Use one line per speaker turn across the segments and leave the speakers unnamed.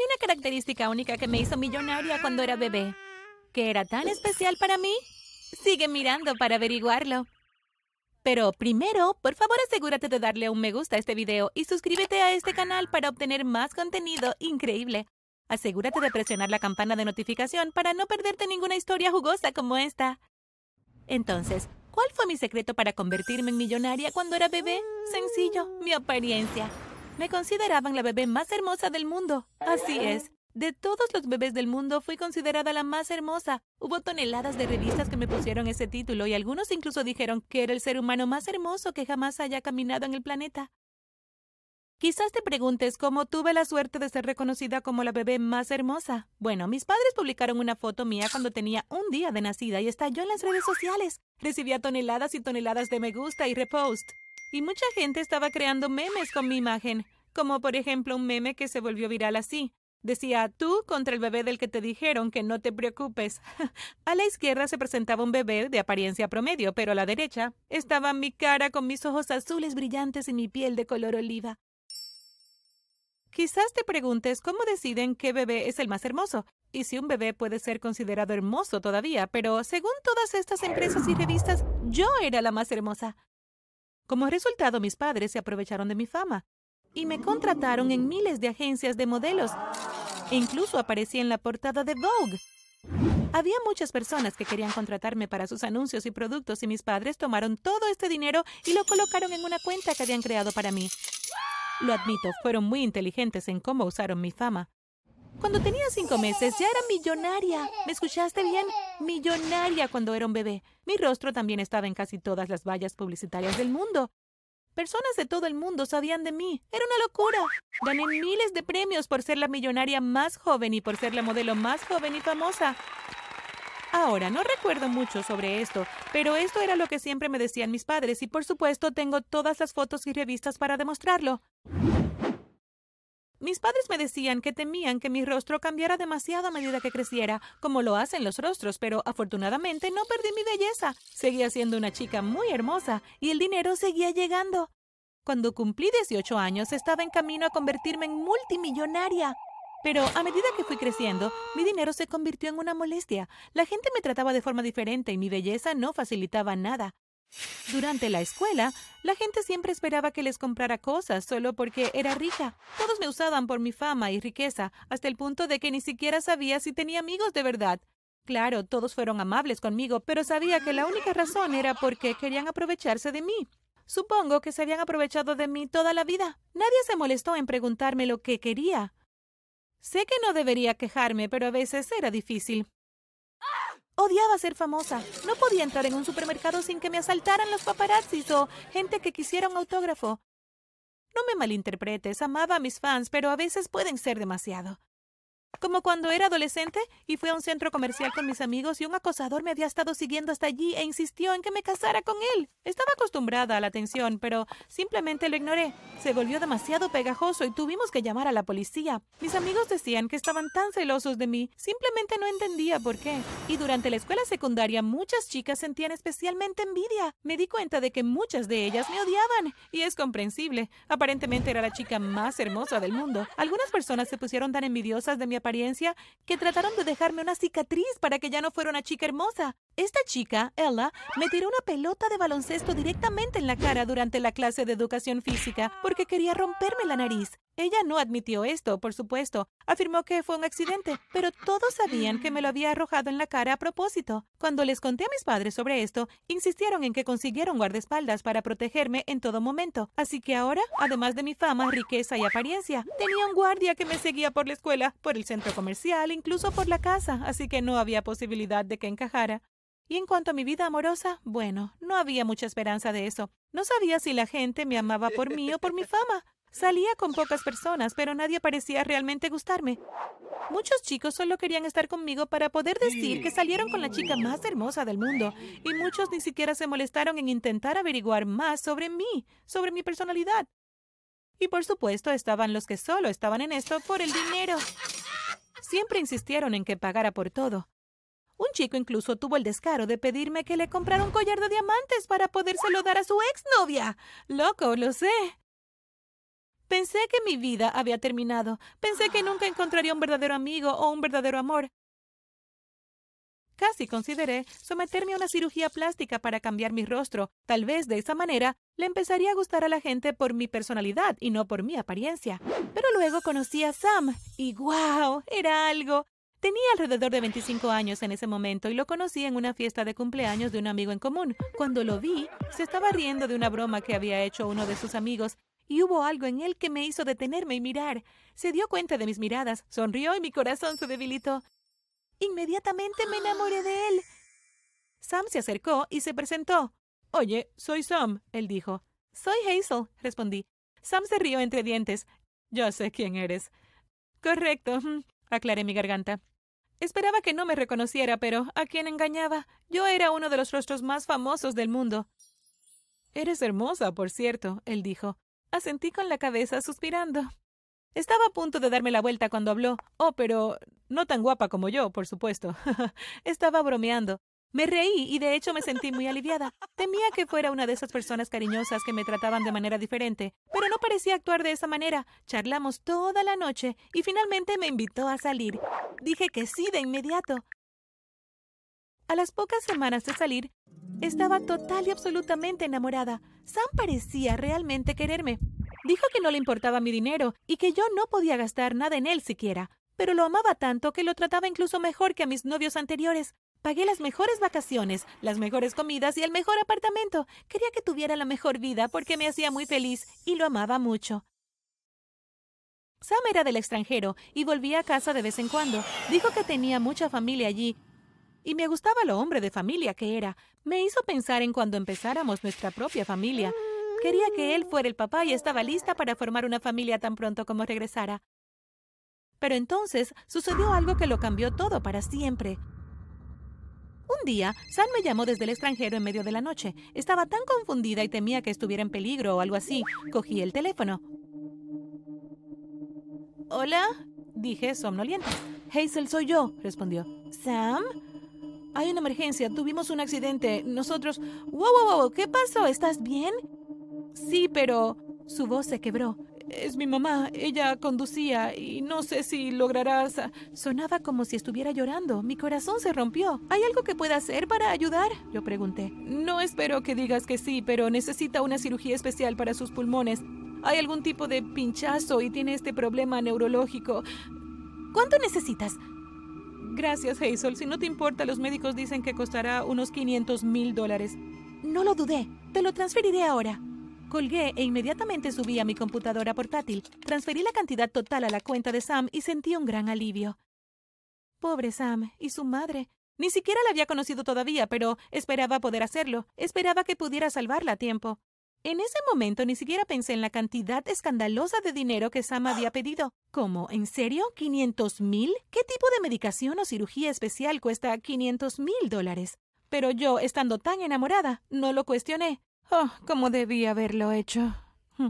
Una característica única que me hizo millonaria cuando era bebé. ¿Que era tan especial para mí? Sigue mirando para averiguarlo. Pero primero, por favor asegúrate de darle un me gusta a este video y suscríbete a este canal para obtener más contenido increíble. Asegúrate de presionar la campana de notificación para no perderte ninguna historia jugosa como esta. Entonces, ¿cuál fue mi secreto para convertirme en millonaria cuando era bebé? Sencillo, mi apariencia. Me consideraban la bebé más hermosa del mundo. Así es. De todos los bebés del mundo fui considerada la más hermosa. Hubo toneladas de revistas que me pusieron ese título y algunos incluso dijeron que era el ser humano más hermoso que jamás haya caminado en el planeta. Quizás te preguntes cómo tuve la suerte de ser reconocida como la bebé más hermosa. Bueno, mis padres publicaron una foto mía cuando tenía un día de nacida y estalló en las redes sociales. Recibía toneladas y toneladas de me gusta y repost. Y mucha gente estaba creando memes con mi imagen, como por ejemplo un meme que se volvió viral así. Decía, tú contra el bebé del que te dijeron que no te preocupes. a la izquierda se presentaba un bebé de apariencia promedio, pero a la derecha estaba mi cara con mis ojos azules brillantes y mi piel de color oliva. Quizás te preguntes cómo deciden qué bebé es el más hermoso, y si un bebé puede ser considerado hermoso todavía, pero según todas estas empresas y revistas, yo era la más hermosa. Como resultado, mis padres se aprovecharon de mi fama y me contrataron en miles de agencias de modelos. E incluso aparecí en la portada de Vogue. Había muchas personas que querían contratarme para sus anuncios y productos y mis padres tomaron todo este dinero y lo colocaron en una cuenta que habían creado para mí. Lo admito, fueron muy inteligentes en cómo usaron mi fama. Cuando tenía cinco meses ya era millonaria. ¿Me escuchaste bien? Millonaria cuando era un bebé. Mi rostro también estaba en casi todas las vallas publicitarias del mundo. Personas de todo el mundo sabían de mí. Era una locura. Gané miles de premios por ser la millonaria más joven y por ser la modelo más joven y famosa. Ahora, no recuerdo mucho sobre esto, pero esto era lo que siempre me decían mis padres y por supuesto tengo todas las fotos y revistas para demostrarlo. Mis padres me decían que temían que mi rostro cambiara demasiado a medida que creciera, como lo hacen los rostros, pero afortunadamente no perdí mi belleza. Seguía siendo una chica muy hermosa y el dinero seguía llegando. Cuando cumplí 18 años estaba en camino a convertirme en multimillonaria. Pero a medida que fui creciendo, mi dinero se convirtió en una molestia. La gente me trataba de forma diferente y mi belleza no facilitaba nada. Durante la escuela, la gente siempre esperaba que les comprara cosas solo porque era rica. Todos me usaban por mi fama y riqueza, hasta el punto de que ni siquiera sabía si tenía amigos de verdad. Claro, todos fueron amables conmigo, pero sabía que la única razón era porque querían aprovecharse de mí. Supongo que se habían aprovechado de mí toda la vida. Nadie se molestó en preguntarme lo que quería. Sé que no debería quejarme, pero a veces era difícil. Odiaba ser famosa. No podía entrar en un supermercado sin que me asaltaran los paparazzis o gente que quisiera un autógrafo. No me malinterpretes, amaba a mis fans, pero a veces pueden ser demasiado. Como cuando era adolescente y fui a un centro comercial con mis amigos y un acosador me había estado siguiendo hasta allí e insistió en que me casara con él. Estaba acostumbrada a la atención, pero simplemente lo ignoré. Se volvió demasiado pegajoso y tuvimos que llamar a la policía. Mis amigos decían que estaban tan celosos de mí, simplemente no entendía por qué. Y durante la escuela secundaria muchas chicas sentían especialmente envidia. Me di cuenta de que muchas de ellas me odiaban y es comprensible. Aparentemente era la chica más hermosa del mundo. Algunas personas se pusieron tan envidiosas de mi apariencia que trataron de dejarme una cicatriz para que ya no fuera una chica hermosa. Esta chica, Ella, me tiró una pelota de baloncesto directamente en la cara durante la clase de educación física porque quería romperme la nariz. Ella no admitió esto, por supuesto. Afirmó que fue un accidente, pero todos sabían que me lo había arrojado en la cara a propósito. Cuando les conté a mis padres sobre esto, insistieron en que consiguieron guardaespaldas para protegerme en todo momento. Así que ahora, además de mi fama, riqueza y apariencia, tenía un guardia que me seguía por la escuela, por el centro comercial, incluso por la casa, así que no había posibilidad de que encajara. Y en cuanto a mi vida amorosa, bueno, no había mucha esperanza de eso. No sabía si la gente me amaba por mí o por mi fama. Salía con pocas personas, pero nadie parecía realmente gustarme. Muchos chicos solo querían estar conmigo para poder decir que salieron con la chica más hermosa del mundo, y muchos ni siquiera se molestaron en intentar averiguar más sobre mí, sobre mi personalidad. Y por supuesto estaban los que solo estaban en esto por el dinero. Siempre insistieron en que pagara por todo. Un chico incluso tuvo el descaro de pedirme que le comprara un collar de diamantes para podérselo dar a su exnovia. Loco, lo sé. Pensé que mi vida había terminado. Pensé que nunca encontraría un verdadero amigo o un verdadero amor. Casi consideré someterme a una cirugía plástica para cambiar mi rostro. Tal vez de esa manera le empezaría a gustar a la gente por mi personalidad y no por mi apariencia. Pero luego conocí a Sam y ¡guau! Era algo. Tenía alrededor de 25 años en ese momento y lo conocí en una fiesta de cumpleaños de un amigo en común. Cuando lo vi, se estaba riendo de una broma que había hecho uno de sus amigos y hubo algo en él que me hizo detenerme y mirar. Se dio cuenta de mis miradas, sonrió y mi corazón se debilitó. Inmediatamente me enamoré de él. Sam se acercó y se presentó. Oye, soy Sam, él dijo. Soy Hazel, respondí. Sam se rió entre dientes. Ya sé quién eres. Correcto, aclaré mi garganta. Esperaba que no me reconociera, pero ¿a quién engañaba? Yo era uno de los rostros más famosos del mundo. Eres hermosa, por cierto, él dijo. Asentí con la cabeza, suspirando. Estaba a punto de darme la vuelta cuando habló. Oh, pero no tan guapa como yo, por supuesto. Estaba bromeando. Me reí y de hecho me sentí muy aliviada. Temía que fuera una de esas personas cariñosas que me trataban de manera diferente, pero no parecía actuar de esa manera. Charlamos toda la noche y finalmente me invitó a salir. Dije que sí de inmediato. A las pocas semanas de salir, estaba total y absolutamente enamorada. Sam parecía realmente quererme. Dijo que no le importaba mi dinero y que yo no podía gastar nada en él siquiera, pero lo amaba tanto que lo trataba incluso mejor que a mis novios anteriores. Pagué las mejores vacaciones, las mejores comidas y el mejor apartamento. Quería que tuviera la mejor vida porque me hacía muy feliz y lo amaba mucho. Sam era del extranjero y volvía a casa de vez en cuando. Dijo que tenía mucha familia allí y me gustaba lo hombre de familia que era. Me hizo pensar en cuando empezáramos nuestra propia familia. Quería que él fuera el papá y estaba lista para formar una familia tan pronto como regresara. Pero entonces sucedió algo que lo cambió todo para siempre. Un día, Sam me llamó desde el extranjero en medio de la noche. Estaba tan confundida y temía que estuviera en peligro o algo así. Cogí el teléfono. Hola, dije somnoliente. Hazel, soy yo, respondió. ¿Sam? Hay una emergencia. Tuvimos un accidente. Nosotros... ¡Wow, wow, wow! ¿Qué pasó? ¿Estás bien? Sí, pero... Su voz se quebró. Es mi mamá. Ella conducía y no sé si lograrás. Sonaba como si estuviera llorando. Mi corazón se rompió. ¿Hay algo que pueda hacer para ayudar? Yo pregunté. No espero que digas que sí, pero necesita una cirugía especial para sus pulmones. Hay algún tipo de pinchazo y tiene este problema neurológico. ¿Cuánto necesitas? Gracias, Hazel. Si no te importa, los médicos dicen que costará unos 500 mil dólares. No lo dudé. Te lo transferiré ahora. Colgué e inmediatamente subí a mi computadora portátil. Transferí la cantidad total a la cuenta de Sam y sentí un gran alivio. Pobre Sam y su madre. Ni siquiera la había conocido todavía, pero esperaba poder hacerlo. Esperaba que pudiera salvarla a tiempo. En ese momento ni siquiera pensé en la cantidad escandalosa de dinero que Sam había pedido. ¿Cómo? ¿En serio? ¿500 mil? ¿Qué tipo de medicación o cirugía especial cuesta 500 mil dólares? Pero yo, estando tan enamorada, no lo cuestioné. Oh, cómo debía haberlo hecho. Hmm.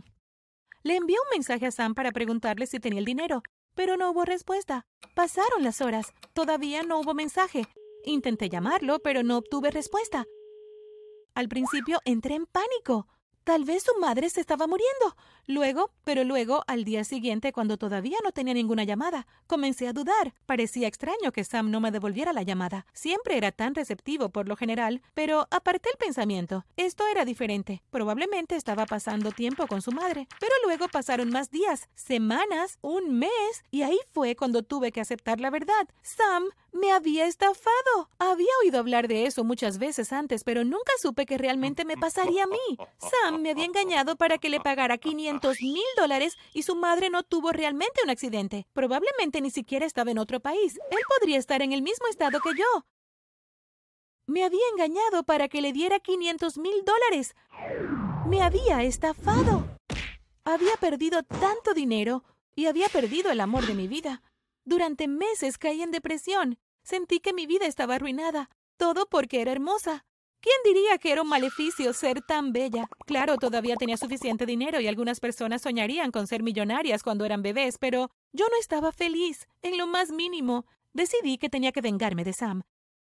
Le envié un mensaje a Sam para preguntarle si tenía el dinero, pero no hubo respuesta. Pasaron las horas. Todavía no hubo mensaje. Intenté llamarlo, pero no obtuve respuesta. Al principio entré en pánico. Tal vez su madre se estaba muriendo. Luego, pero luego, al día siguiente, cuando todavía no tenía ninguna llamada, comencé a dudar. Parecía extraño que Sam no me devolviera la llamada. Siempre era tan receptivo por lo general, pero aparté el pensamiento. Esto era diferente. Probablemente estaba pasando tiempo con su madre. Pero luego pasaron más días, semanas, un mes, y ahí fue cuando tuve que aceptar la verdad. Sam me había estafado. Había oído hablar de eso muchas veces antes, pero nunca supe que realmente me pasaría a mí. Me había engañado para que le pagara 500 mil dólares y su madre no tuvo realmente un accidente. Probablemente ni siquiera estaba en otro país. Él podría estar en el mismo estado que yo. Me había engañado para que le diera 500 mil dólares. Me había estafado. Había perdido tanto dinero y había perdido el amor de mi vida. Durante meses caí en depresión. Sentí que mi vida estaba arruinada. Todo porque era hermosa. ¿Quién diría que era un maleficio ser tan bella? Claro, todavía tenía suficiente dinero y algunas personas soñarían con ser millonarias cuando eran bebés, pero yo no estaba feliz, en lo más mínimo. Decidí que tenía que vengarme de Sam.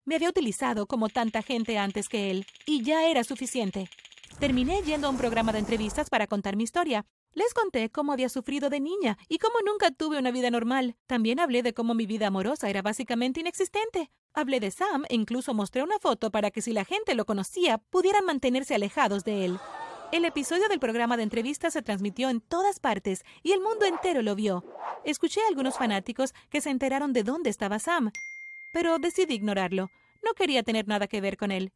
Me había utilizado como tanta gente antes que él, y ya era suficiente. Terminé yendo a un programa de entrevistas para contar mi historia. Les conté cómo había sufrido de niña y cómo nunca tuve una vida normal. También hablé de cómo mi vida amorosa era básicamente inexistente. Hablé de Sam e incluso mostré una foto para que si la gente lo conocía, pudieran mantenerse alejados de él. El episodio del programa de entrevistas se transmitió en todas partes y el mundo entero lo vio. Escuché a algunos fanáticos que se enteraron de dónde estaba Sam, pero decidí ignorarlo. No quería tener nada que ver con él.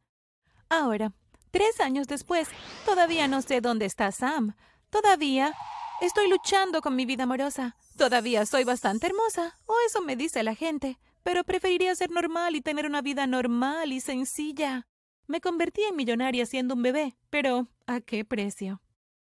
Ahora, tres años después, todavía no sé dónde está Sam. Todavía estoy luchando con mi vida amorosa. Todavía soy bastante hermosa, o eso me dice la gente, pero preferiría ser normal y tener una vida normal y sencilla. Me convertí en millonaria siendo un bebé, pero ¿a qué precio?